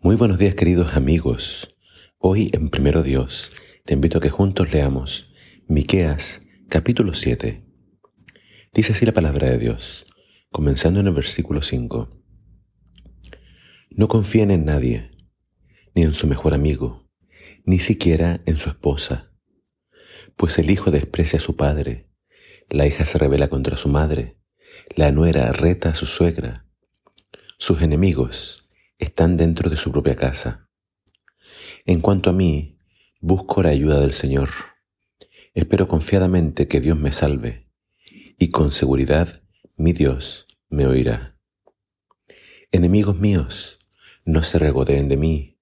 Muy buenos días queridos amigos. Hoy en Primero Dios te invito a que juntos leamos Miqueas capítulo 7. Dice así la palabra de Dios, comenzando en el versículo 5. No confíen en nadie, ni en su mejor amigo, ni siquiera en su esposa, pues el hijo desprecia a su padre, la hija se revela contra su madre, la nuera reta a su suegra, sus enemigos están dentro de su propia casa. En cuanto a mí, busco la ayuda del Señor. Espero confiadamente que Dios me salve, y con seguridad mi Dios me oirá. Enemigos míos, no se regodeen de mí,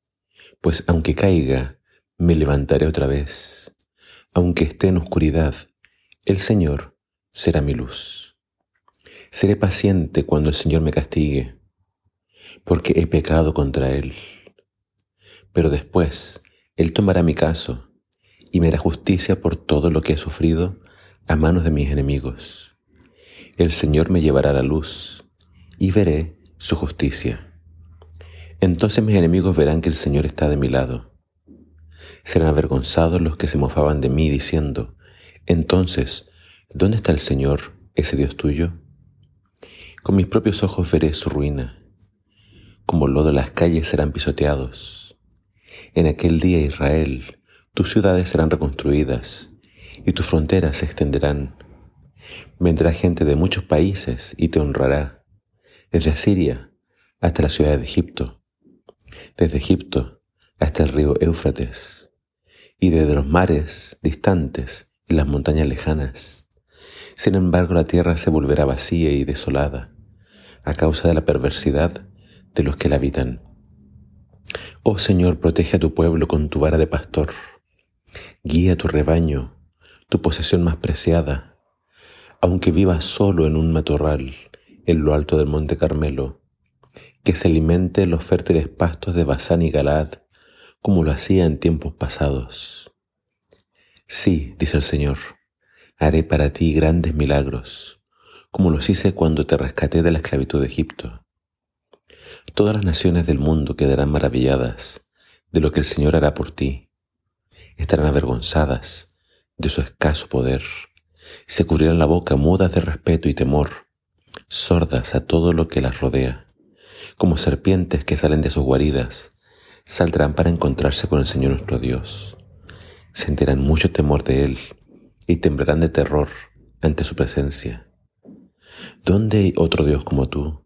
pues aunque caiga, me levantaré otra vez. Aunque esté en oscuridad, el Señor será mi luz. Seré paciente cuando el Señor me castigue porque he pecado contra Él. Pero después Él tomará mi caso y me hará justicia por todo lo que he sufrido a manos de mis enemigos. El Señor me llevará a la luz y veré su justicia. Entonces mis enemigos verán que el Señor está de mi lado. Serán avergonzados los que se mofaban de mí diciendo, entonces, ¿dónde está el Señor, ese Dios tuyo? Con mis propios ojos veré su ruina como lodo las calles serán pisoteados. En aquel día, Israel, tus ciudades serán reconstruidas y tus fronteras se extenderán. Vendrá gente de muchos países y te honrará, desde Asiria hasta la ciudad de Egipto, desde Egipto hasta el río Éufrates, y desde los mares distantes y las montañas lejanas. Sin embargo, la tierra se volverá vacía y desolada a causa de la perversidad de los que la habitan. Oh Señor, protege a tu pueblo con tu vara de pastor. Guía tu rebaño, tu posesión más preciada. Aunque viva solo en un matorral, en lo alto del monte Carmelo, que se alimente en los fértiles pastos de Basán y Galad, como lo hacía en tiempos pasados. Sí, dice el Señor, haré para ti grandes milagros, como los hice cuando te rescaté de la esclavitud de Egipto. Todas las naciones del mundo quedarán maravilladas de lo que el Señor hará por ti. Estarán avergonzadas de su escaso poder. Se cubrirán la boca mudas de respeto y temor, sordas a todo lo que las rodea. Como serpientes que salen de sus guaridas, saldrán para encontrarse con el Señor nuestro Dios. Sentirán mucho temor de Él y temblarán de terror ante su presencia. ¿Dónde hay otro Dios como tú?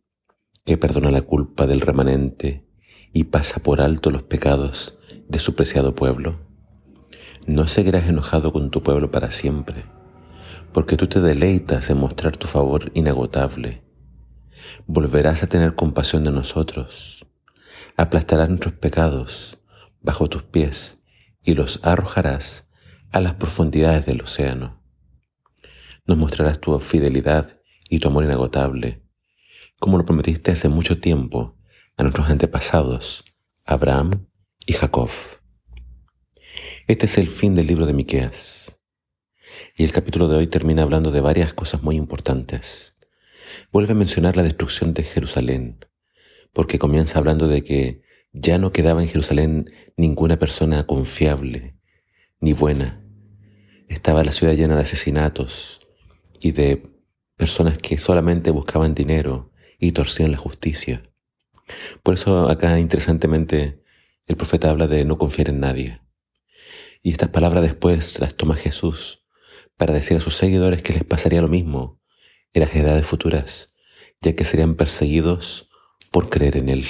Que perdona la culpa del remanente y pasa por alto los pecados de su preciado pueblo? No seguirás enojado con tu pueblo para siempre, porque tú te deleitas en mostrar tu favor inagotable. Volverás a tener compasión de nosotros, aplastarás nuestros pecados bajo tus pies y los arrojarás a las profundidades del océano. Nos mostrarás tu fidelidad y tu amor inagotable como lo prometiste hace mucho tiempo a nuestros antepasados, Abraham y Jacob. Este es el fin del libro de Miqueas. Y el capítulo de hoy termina hablando de varias cosas muy importantes. Vuelve a mencionar la destrucción de Jerusalén, porque comienza hablando de que ya no quedaba en Jerusalén ninguna persona confiable ni buena. Estaba la ciudad llena de asesinatos y de personas que solamente buscaban dinero y torcían la justicia. Por eso acá interesantemente el profeta habla de no confiar en nadie. Y estas palabras después las toma Jesús para decir a sus seguidores que les pasaría lo mismo en las edades futuras, ya que serían perseguidos por creer en Él.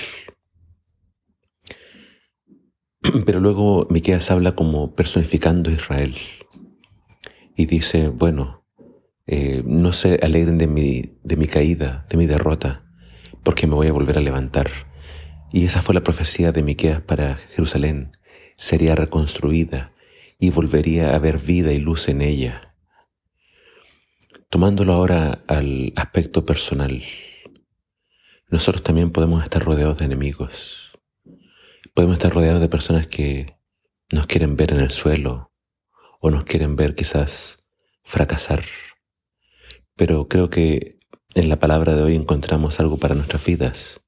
Pero luego Miqueas habla como personificando a Israel y dice, bueno, eh, no se alegren de mi, de mi caída, de mi derrota, porque me voy a volver a levantar. Y esa fue la profecía de Miqueas para Jerusalén. Sería reconstruida y volvería a haber vida y luz en ella. Tomándolo ahora al aspecto personal, nosotros también podemos estar rodeados de enemigos. Podemos estar rodeados de personas que nos quieren ver en el suelo o nos quieren ver quizás fracasar. Pero creo que en la palabra de hoy encontramos algo para nuestras vidas.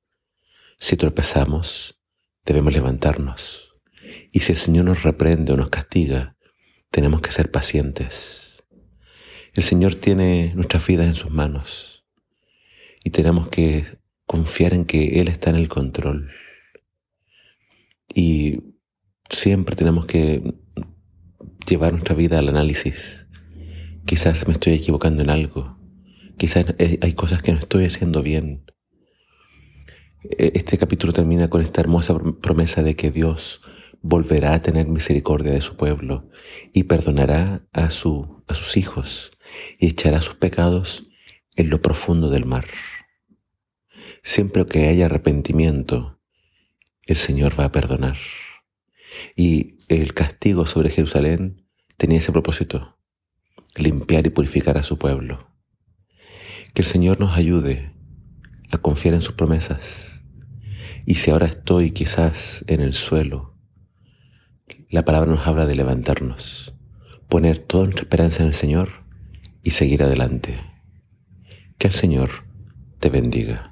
Si tropezamos, debemos levantarnos. Y si el Señor nos reprende o nos castiga, tenemos que ser pacientes. El Señor tiene nuestras vidas en sus manos y tenemos que confiar en que Él está en el control. Y siempre tenemos que llevar nuestra vida al análisis. Quizás me estoy equivocando en algo. Quizás hay cosas que no estoy haciendo bien. E, este capítulo termina con esta hermosa promesa de que Dios volverá a tener misericordia de su pueblo y perdonará a, su, a sus hijos y echará sus pecados en lo profundo del mar. Siempre que haya arrepentimiento, el Señor va a perdonar. Y el castigo sobre Jerusalén tenía ese propósito, limpiar y purificar a su pueblo. Que el Señor nos ayude a confiar en sus promesas. Y si ahora estoy quizás en el suelo, la palabra nos habla de levantarnos, poner toda nuestra esperanza en el Señor y seguir adelante. Que el Señor te bendiga.